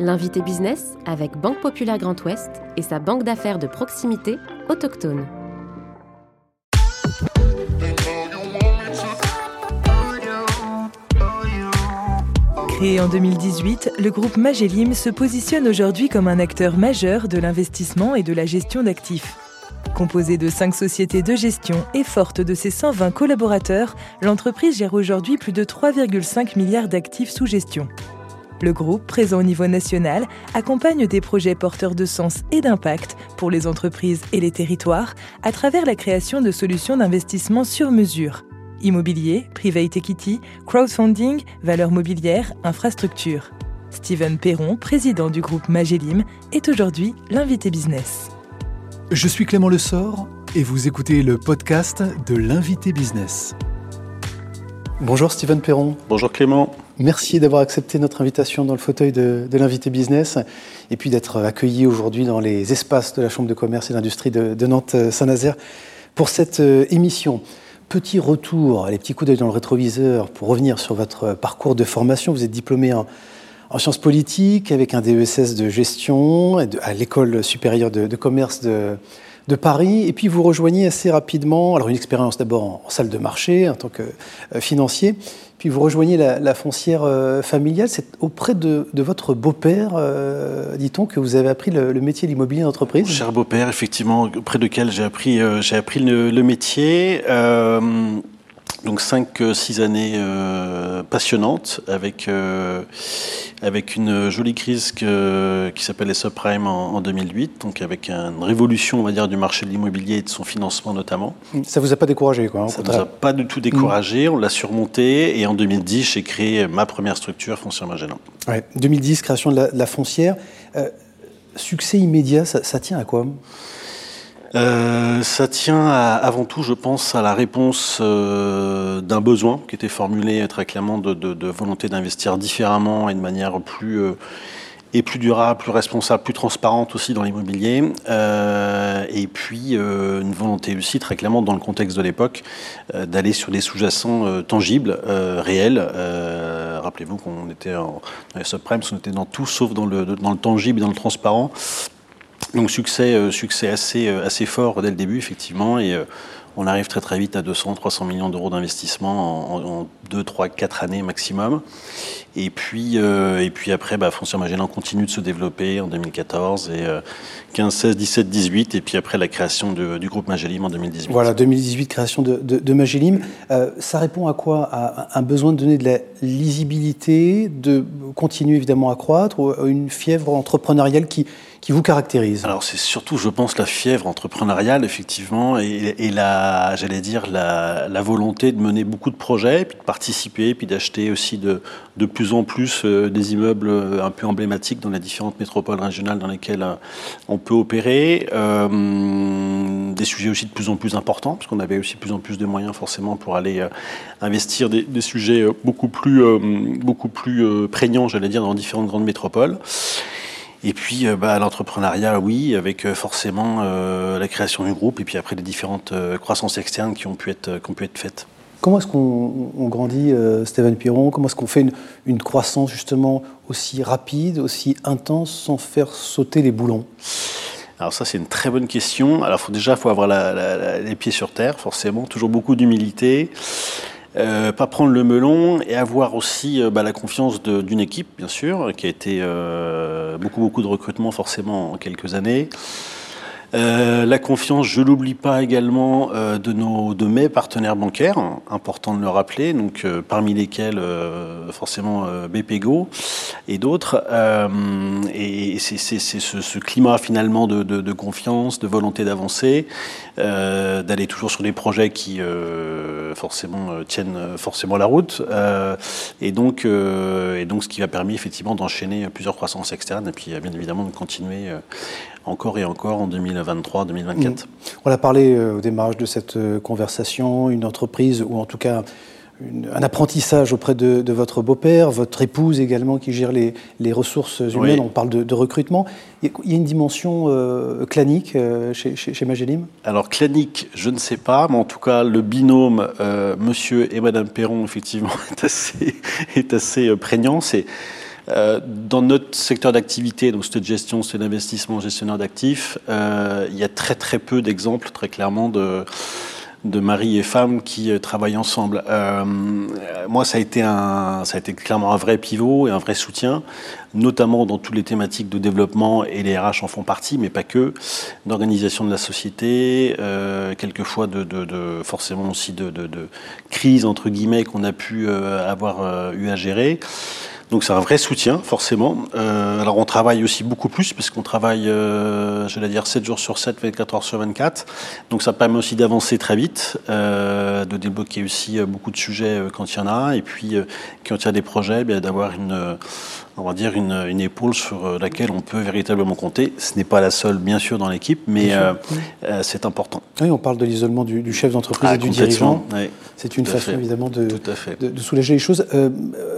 L'invité business avec Banque Populaire Grand Ouest et sa banque d'affaires de proximité autochtone. Créé en 2018, le groupe Magellim se positionne aujourd'hui comme un acteur majeur de l'investissement et de la gestion d'actifs. Composée de cinq sociétés de gestion et forte de ses 120 collaborateurs, l'entreprise gère aujourd'hui plus de 3,5 milliards d'actifs sous gestion. Le groupe, présent au niveau national, accompagne des projets porteurs de sens et d'impact pour les entreprises et les territoires à travers la création de solutions d'investissement sur mesure. Immobilier, private equity, crowdfunding, valeurs mobilières, infrastructures. Steven Perron, président du groupe Magellim, est aujourd'hui l'invité business. Je suis Clément Lessort et vous écoutez le podcast de l'invité business. Bonjour Steven Perron. Bonjour Clément. Merci d'avoir accepté notre invitation dans le fauteuil de, l'invité business et puis d'être accueilli aujourd'hui dans les espaces de la Chambre de commerce et d'industrie de, Nantes-Saint-Nazaire pour cette euh, émission. Petit retour, les petits coups d'œil dans le rétroviseur pour revenir sur votre parcours de formation. Vous êtes diplômé en, sciences politiques avec un DESS de gestion à l'École supérieure de, commerce de, de Paris. Et puis vous rejoignez assez rapidement, alors une expérience d'abord en, salle de marché en tant que euh, financier, puis vous rejoignez la, foncière euh, familiale. C'est auprès de, votre beau-père, euh, dit-on, que vous avez appris le, métier de l'immobilier d'entreprise? Cher beau-père, effectivement, auprès de lequel j'ai appris, j'ai appris le métier. Donc 5-6 euh, années euh, passionnantes avec, euh, avec une jolie crise qui s'appelle les subprimes en, 2008, donc avec une révolution on va dire, du marché de l'immobilier et de son financement notamment. Ça ne vous a pas découragé quoi Ça ne nous a pas du tout découragé, on l'a surmonté et en 2010 j'ai créé ma première structure Foncière Magellan. Ouais, 2010, création de la, foncière. succès immédiat, ça, ça tient à quoi? Euh, ça tient avant tout, je pense, à la réponse euh, d'un besoin qui était formulé très clairement de, volonté d'investir différemment et de manière plus euh, et plus durable, plus responsable, plus transparente aussi dans l'immobilier. et puis une volonté aussi très clairement dans le contexte de l'époque d'aller sur des sous-jacents tangibles, réels. Rappelez-vous qu'on était en, dans les subprimes, on était dans tout sauf dans le, dans le tangible et dans le transparent. Donc succès, euh, succès assez, euh, assez fort dès le début, effectivement, et euh, on arrive très très vite à 200, 300 millions d'euros d'investissement en, 2, 3, 4 années maximum. Et puis, et puis après, bah, Foncière Magellan continue de se développer en 2014 et 15, 16, 17, 18. Et puis après, la création du groupe Magellim en 2018. Voilà, 2018, création de, de, Magellim. ça répond à quoi? À un besoin de donner de la lisibilité, de continuer évidemment à croître, ou une fièvre entrepreneuriale qui qui vous caractérise? Alors c'est surtout, je pense, la fièvre entrepreneuriale, effectivement, et, la, j'allais dire, la, volonté de mener beaucoup de projets, puis de participer, puis d'acheter aussi de, plus en plus euh, des immeubles euh, un peu emblématiques dans les différentes métropoles régionales dans lesquelles euh, on peut opérer. des sujets aussi de plus en plus importants, parce qu'on avait aussi de plus en plus de moyens forcément pour aller investir des, des, sujets beaucoup plus, beaucoup plus prégnants, j'allais dire, dans différentes grandes métropoles. Et puis euh, bah, l'entrepreneuriat, oui, avec euh, forcément euh, la création du groupe et puis après les différentes croissances externes qui ont pu être, qui ont pu être faites. Comment est-ce qu'on grandit, Stéphane Piron? Comment est-ce qu'on fait une, croissance justement aussi rapide, aussi intense, sans faire sauter les boulons? Alors ça c'est une très bonne question. Alors faut, déjà il faut avoir les pieds sur terre, forcément, toujours beaucoup d'humilité. Euh, pas prendre le melon et avoir aussi euh, bah, la confiance d'une équipe, bien sûr, qui a été euh, beaucoup, beaucoup de recrutement forcément en quelques années. Euh, la confiance, je l'oublie pas également, euh, de, nos, de mes partenaires bancaires, important de le rappeler, donc euh, parmi lesquels forcément BPGO et d'autres. et c'est ce, climat finalement de, de, de confiance, de volonté d'avancer, d'aller toujours sur des projets qui forcément tiennent forcément la route. et donc, et donc, ce qui a permis effectivement d'enchaîner plusieurs croissances externes et puis bien évidemment de continuer encore et encore en 2023-2024. Mm. On a parlé euh, au démarrage de cette euh, conversation, une entreprise ou en tout cas un apprentissage auprès de, votre beau-père, votre épouse également qui gère les, ressources humaines, on parle de, recrutement. Il y a une dimension euh, clanique chez, chez, Magellim? Alors clanique, je ne sais pas, mais en tout cas le binôme Monsieur et Madame Perron effectivement est assez, est assez prégnant. C'est dans notre secteur d'activité, donc cette gestion, c'est l'investissement gestionnaire d'actifs, il y a très très peu d'exemples, très clairement, de de mari et femme qui euh, travaillent ensemble. Euh, moi, ça a été clairement un vrai pivot et un vrai soutien, notamment dans toutes les thématiques de développement et les RH en font partie, mais pas que, d'organisation de la société, euh, quelquefois de, de, de, forcément aussi de, de, crise entre guillemets qu'on a pu euh, avoir euh, eu à gérer. Donc c'est un vrai soutien, forcément. Euh, alors on travaille aussi beaucoup plus, parce qu'on travaille, euh, j'allais dire, 7 jours sur 7, 24 heures sur 24. Donc ça permet aussi d'avancer très vite, euh, de débloquer aussi beaucoup de sujets quand il y en a, et puis quand il y a des projets, eh d'avoir une on va dire, une, une, épaule sur euh, laquelle on peut véritablement compter. Ce n'est pas la seule, bien sûr, dans l'équipe, mais euh, euh, c'est important. Oui, on parle de l'isolement du, du, chef d'entreprise ah, et du dirigeant. Oui, c'est une façon, fait. évidemment, de, de, de, soulager les choses. Euh,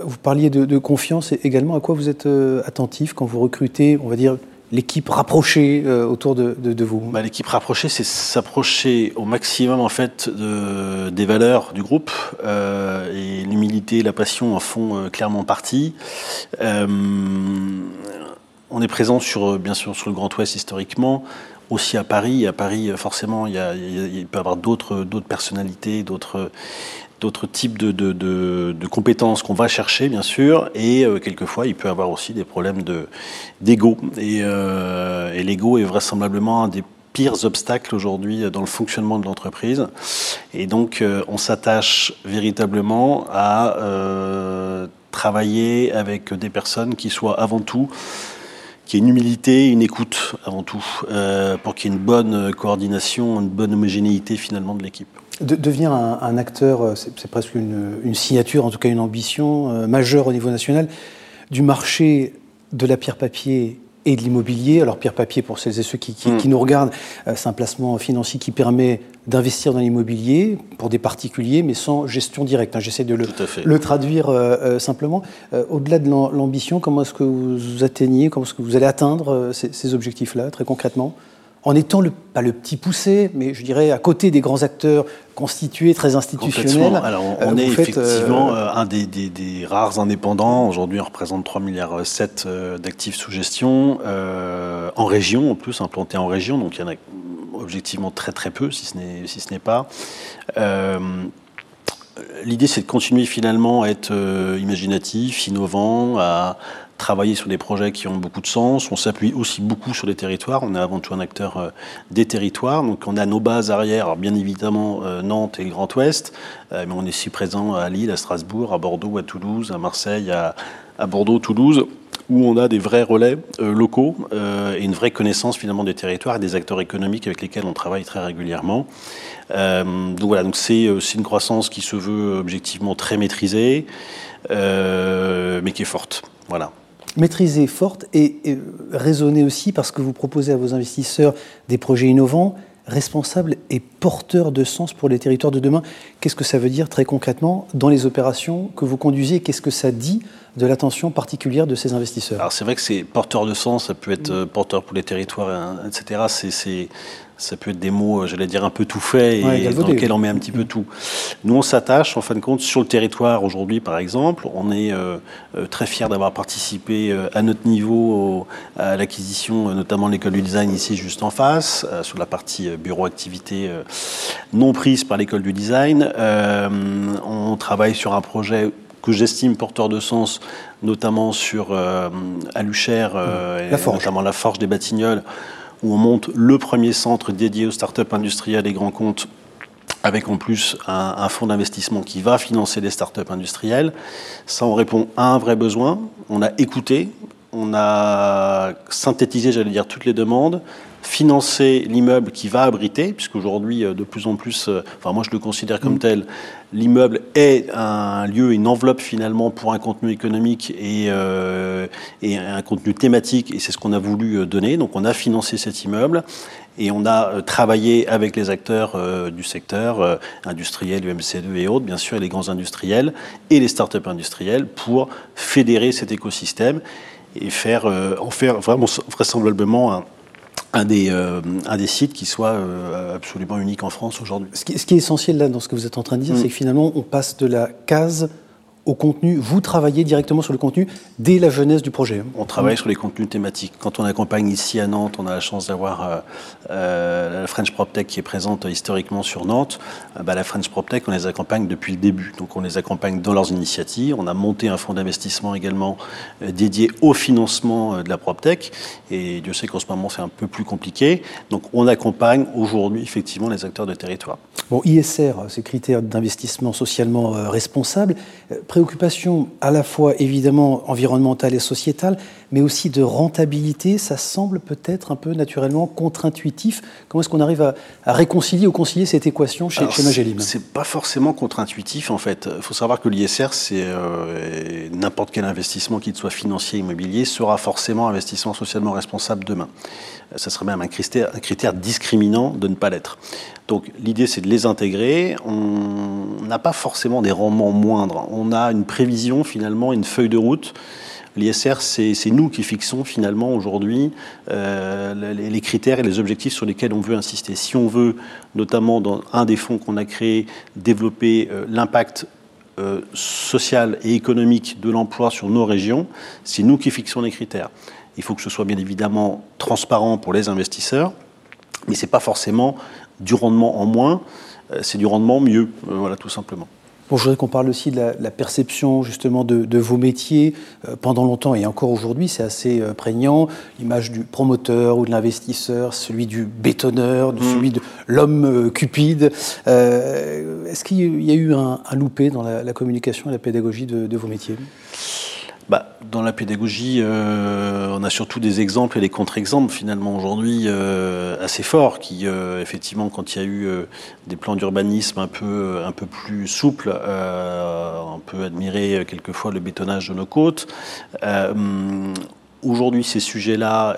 vous parliez de, confiance et également. À quoi vous êtes attentif quand vous recrutez, on va dire, l'équipe rapprochée euh, autour de, vous bah, L'équipe rapprochée, c'est s'approcher au maximum en fait de, des valeurs du groupe euh, et l'humilité, la passion en font euh, clairement partie. On est présent sur, bien sûr, sur le Grand Ouest historiquement, aussi à Paris. À Paris, forcément, il, il peut y avoir d'autres personnalités, d'autres d'autres types de, compétences qu'on va chercher, bien sûr, et euh, quelquefois, il peut avoir aussi des problèmes d'ego. et, euh, et l'ego est vraisemblablement un des pires obstacles aujourd'hui dans le fonctionnement de l'entreprise. Et donc, euh, on s'attache véritablement à travailler avec des personnes qui soient avant tout qui ait une humilité, une écoute avant tout, pour qu'il y ait une bonne coordination, une bonne homogénéité finalement de l'équipe. De, devenir un, un acteur, euh, c'est presque une, une, signature, en tout cas une ambition euh, majeure au niveau national, du marché de la pierre papier et de l'immobilier. Alors pierre papier, pour celles et ceux qui, qui, mmh. qui nous regardent, euh, c'est un placement financier qui permet d'investir dans l'immobilier pour des particuliers, mais sans gestion directe. Hein. J'essaie de le, le traduire euh, simplement. Au-delà de l'ambition, comment est-ce que vous atteignez, comment est-ce que vous allez atteindre ces, ces objectifs-là, très concrètement? En étant le, pas le petit poussé, mais je dirais à côté des grands acteurs constitués, très institutionnels. Alors on, on est effectivement euh... un des, des, des, rares indépendants. Aujourd'hui, on représente 3 milliards 7 euh, d'actifs sous gestion euh, en région, en plus implantés en région. Donc il y en a objectivement très très peu, si ce n'est si ce pas. Euh, L'idée, c'est de continuer finalement à être euh, imaginatif, innovant, à travailler sur des projets qui ont beaucoup de sens. On s'appuie aussi beaucoup sur les territoires. On est avant tout un acteur euh, des territoires. Donc on a nos bases arrière, bien évidemment euh, Nantes et Grand Ouest, mais on est aussi présent à Lille, à Strasbourg, à Bordeaux, à Toulouse, à Marseille, à, à Bordeaux, Toulouse où on a des vrais relais euh, locaux euh, et une vraie connaissance finalement des territoires et des acteurs économiques avec lesquels on travaille très régulièrement. Euh, donc voilà, donc c'est une croissance qui se veut objectivement très maîtrisée, mais qui est forte. Voilà maîtrisée, forte et, et raisonnée aussi parce que vous proposez à vos investisseurs des projets innovants, responsables et porteurs de sens pour les territoires de demain. Qu'est-ce que ça veut dire très concrètement dans les opérations que vous conduisez? Qu'est-ce que ça dit de l'attention particulière de ces investisseurs Alors c'est vrai que c'est porteur de sens, ça peut être euh, porteur pour les territoires, etc. C'est ça peut être des mots, j'allais dire, un peu tout faits et ouais, dans lesquels on met un petit peu tout. Nous, on s'attache, en fin de compte, sur le territoire aujourd'hui, par exemple. On est euh, très fiers d'avoir participé euh, à notre niveau au, à l'acquisition, euh, notamment de l'école du design ici, juste en face, euh, sur la partie bureau activité non prise par l'école du design. on travaille sur un projet que j'estime porteur de sens, notamment sur euh, Alucher, euh, la et notamment la Forge des Batignolles, où on monte le premier centre dédié aux startups industrielles et grands comptes avec en plus un, un fonds d'investissement qui va financer les startups industrielles. Ça, on répond à un vrai besoin. On a écouté, on a synthétisé, j'allais dire, toutes les demandes, financer l'immeuble qui va abriter, puisqu'aujourd'hui, de plus en plus, enfin moi je le considère comme tel, l'immeuble est un lieu, une enveloppe finalement pour un contenu économique et, euh, et un contenu thématique, et c'est ce qu'on a voulu donner. Donc on a financé cet immeuble et on a travaillé avec les acteurs euh, du secteur euh, industriel, UMC2 et autres, bien sûr, et les grands industriels et les startups industrielles pour fédérer cet écosystème et faire, euh, en faire vraiment vraisemblablement un, un des, euh, un des sites qui soit euh, absolument unique en France aujourd'hui. Ce, ce, qui est essentiel là dans ce que vous êtes en train de dire, mmh. c'est que finalement on passe de la case au contenu. Vous travaillez directement sur le contenu dès la jeunesse du projet. On travaille sur les contenus thématiques. Quand on accompagne ici à Nantes, on a la chance d'avoir euh, euh, la French PropTech qui est présente historiquement sur Nantes. Euh, bah, la French PropTech, on les accompagne depuis le début. Donc on les accompagne dans leurs initiatives. On a monté un fonds d'investissement également dédié au financement de la PropTech. Et Dieu sait qu'en ce moment, c'est un peu plus compliqué. Donc on accompagne aujourd'hui effectivement les acteurs de territoire. Bon, ISR, ces critères d'investissement socialement responsable, préoccupation à la fois évidemment environnementale et sociétale, mais aussi de rentabilité, ça semble peut-être un peu naturellement contre-intuitif. Comment est-ce qu'on arrive à, réconcilier ou concilier cette équation chez, chez Magellim C'est pas forcément contre-intuitif en fait. Il faut savoir que l'ISR, c'est euh, n'importe quel investissement, qu'il soit financier, immobilier, sera forcément investissement socialement responsable demain. Ça serait même un critère, un critère discriminant de ne pas l'être. Donc l'idée, c'est de les intégrer. On n'a pas forcément des rendements moindres. On a une prévision, finalement, une feuille de route. L'ISR, c'est nous qui fixons finalement aujourd'hui euh, les, critères et les objectifs sur lesquels on veut insister. Si on veut, notamment dans un des fonds qu'on a créé, développer euh, l'impact euh, social et économique de l'emploi sur nos régions, c'est nous qui fixons les critères. Il faut que ce soit bien évidemment transparent pour les investisseurs, mais ce n'est pas forcément du rendement en moins, c'est du rendement mieux, voilà tout simplement. Bon, je voudrais qu'on parle aussi de la, perception justement de, vos métiers. Euh, pendant longtemps et encore aujourd'hui, c'est assez prégnant. L'image du promoteur ou de l'investisseur, celui du bétonneur, de mmh. celui de l'homme cupide. Est-ce qu'il y a eu un, loupé dans la, communication et la pédagogie de vos métiers? Bah, dans la pédagogie, euh, on a surtout des exemples et des contre-exemples finalement aujourd'hui euh, assez forts qui, euh, effectivement, quand il y a eu des plans d'urbanisme un peu, un peu plus souples, on peut admirer quelquefois le bétonnage de nos côtes. aujourd'hui, ces sujets-là,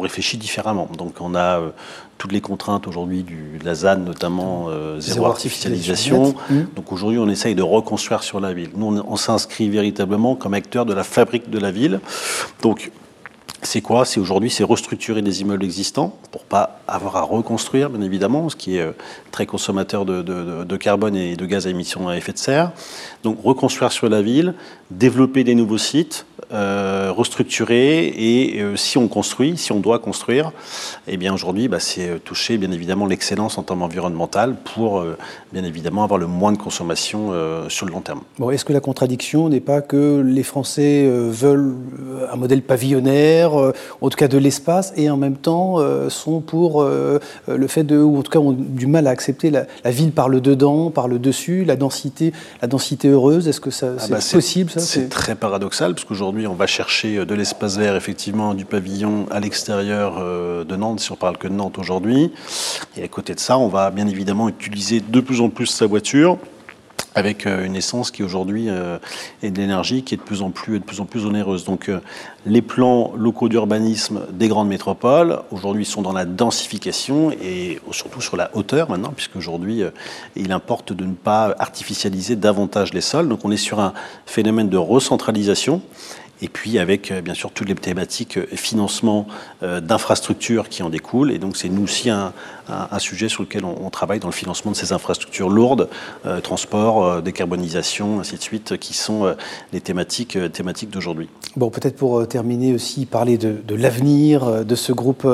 on réfléchit différemment. Donc on a toutes les contraintes aujourd'hui de la ZAN, notamment euh, zéro, artificialisation. Mmh. Donc aujourd'hui, on essaye de reconstruire sur la ville. Nous, on, s'inscrit véritablement comme acteur de la fabrique de la ville. Donc c'est quoi? C'est aujourd'hui, c'est restructurer des immeubles existants pour pas avoir à reconstruire, bien évidemment, ce qui est euh, très consommateur de, de, carbone et de gaz à émissions à effet de serre. Donc reconstruire sur la ville, développer des nouveaux sites, euh, restructurer et euh, si on construit, si on doit construire, eh bien aujourd'hui, bah, c'est euh, toucher bien évidemment l'excellence en termes environnemental pour bien évidemment avoir le moins de consommation sur le long terme. Bon, est-ce que la contradiction n'est pas que les Français veulent un modèle pavillonnaire, en tout cas de l'espace, et en même temps sont pour le fait de, ou en tout cas ont du mal à accepter la, ville par le dedans, par le dessus, la densité, la densité heureuse? Est-ce que ça, ah c'est bah, possible ça? C'est très paradoxal parce qu'aujourd'hui on va chercher euh, de l'espace vert, effectivement, du pavillon à l'extérieur euh, de Nantes, si on parle que de Nantes aujourd'hui. Et à côté de ça, on va bien évidemment utiliser de plus en plus sa voiture avec euh, une essence qui aujourd'hui est de l'énergie qui est de plus en plus, de plus en plus onéreuse. Donc les plans locaux d'urbanisme des grandes métropoles aujourd'hui sont dans la densification et surtout sur la hauteur maintenant, puisque aujourd'hui il importe de ne pas artificialiser davantage les sols. Donc on est sur un phénomène de recentralisation et puis avec euh, bien sûr toutes les thématiques euh, financement euh, d'infrastructures qui en découlent. Et donc c'est nous aussi un, sujet sur lequel on, travaille dans le financement de ces infrastructures lourdes, transport, décarbonisation, ainsi de suite, qui sont les thématiques, d'aujourd'hui. Bon, peut-être pour terminer aussi, parler de, l'avenir de ce groupe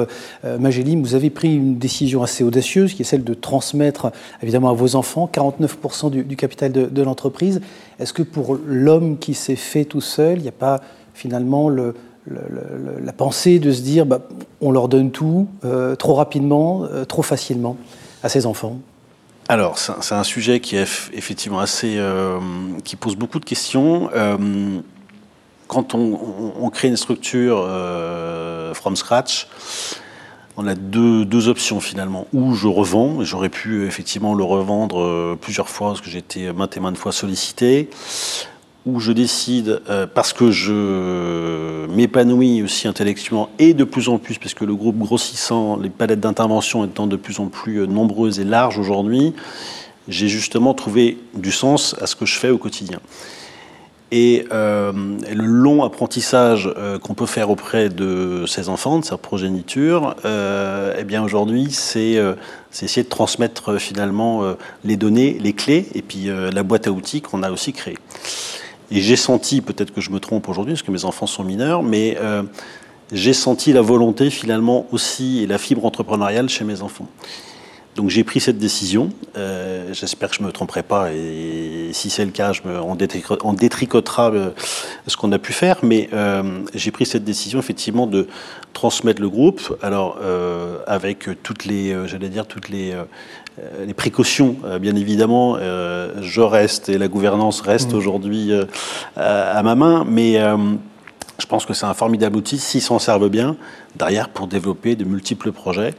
Magellim. Vous avez pris une décision assez audacieuse, qui est celle de transmettre évidemment à vos enfants 49% du, capital de l'entreprise. Est-ce que pour l'homme qui s'est fait tout seul, il n'y a pas finalement la pensée de se dire bah, on leur donne tout euh, trop rapidement, euh, trop facilement à ses enfants? Alors, c'est un sujet qui effectivement assez, euh, qui pose beaucoup de questions. quand on, crée une structure from scratch, on a deux, options finalement. Ou je revends, et j'aurais pu effectivement le revendre plusieurs fois parce que j'ai été maintes et maintes fois sollicité où je décide, euh, parce que je m'épanouis aussi intellectuellement, et de plus en plus, puisque le groupe grossissant, les palettes d'intervention étant de plus en plus euh, nombreuses et larges aujourd'hui, j'ai justement trouvé du sens à ce que je fais au quotidien. Et le long apprentissage qu'on peut faire auprès de ces enfants, de sa progéniture, eh bien aujourd'hui, c'est essayer de transmettre finalement les données, les clés, et puis la boîte à outils qu'on a aussi créée. Et j'ai senti, peut-être que je me trompe aujourd'hui, parce que mes enfants sont mineurs, mais j'ai senti la volonté finalement aussi et la fibre entrepreneuriale chez mes enfants. Donc j'ai pris cette décision. Euh, j'espère que je ne me tromperai pas et si c'est le cas, je me, on, détricotera euh, ce qu'on a pu faire. Mais euh, j'ai pris cette décision effectivement de transmettre le groupe. Alors avec toutes les, j'allais dire toutes les les précautions, bien évidemment, je reste et la gouvernance reste mmh. aujourd'hui à ma main, mais je pense que c'est un formidable outil s'ils s'en servent bien derrière pour développer de multiples projets.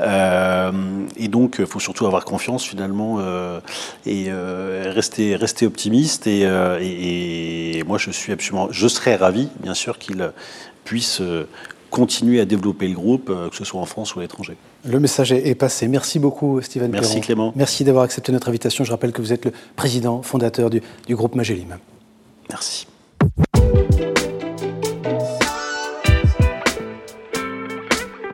Euh, et donc, il faut surtout avoir confiance finalement euh, et euh, rester, rester optimiste. Et, et, moi, je suis absolument, je serais ravi, bien sûr, qu'ils puissent continuer à développer le groupe, que ce soit en France ou à l'étranger. Le message est passé. Merci beaucoup, Steven. Merci Clément. Merci d'avoir accepté notre invitation. Je rappelle que vous êtes le président fondateur du, du groupe Magellim. Merci.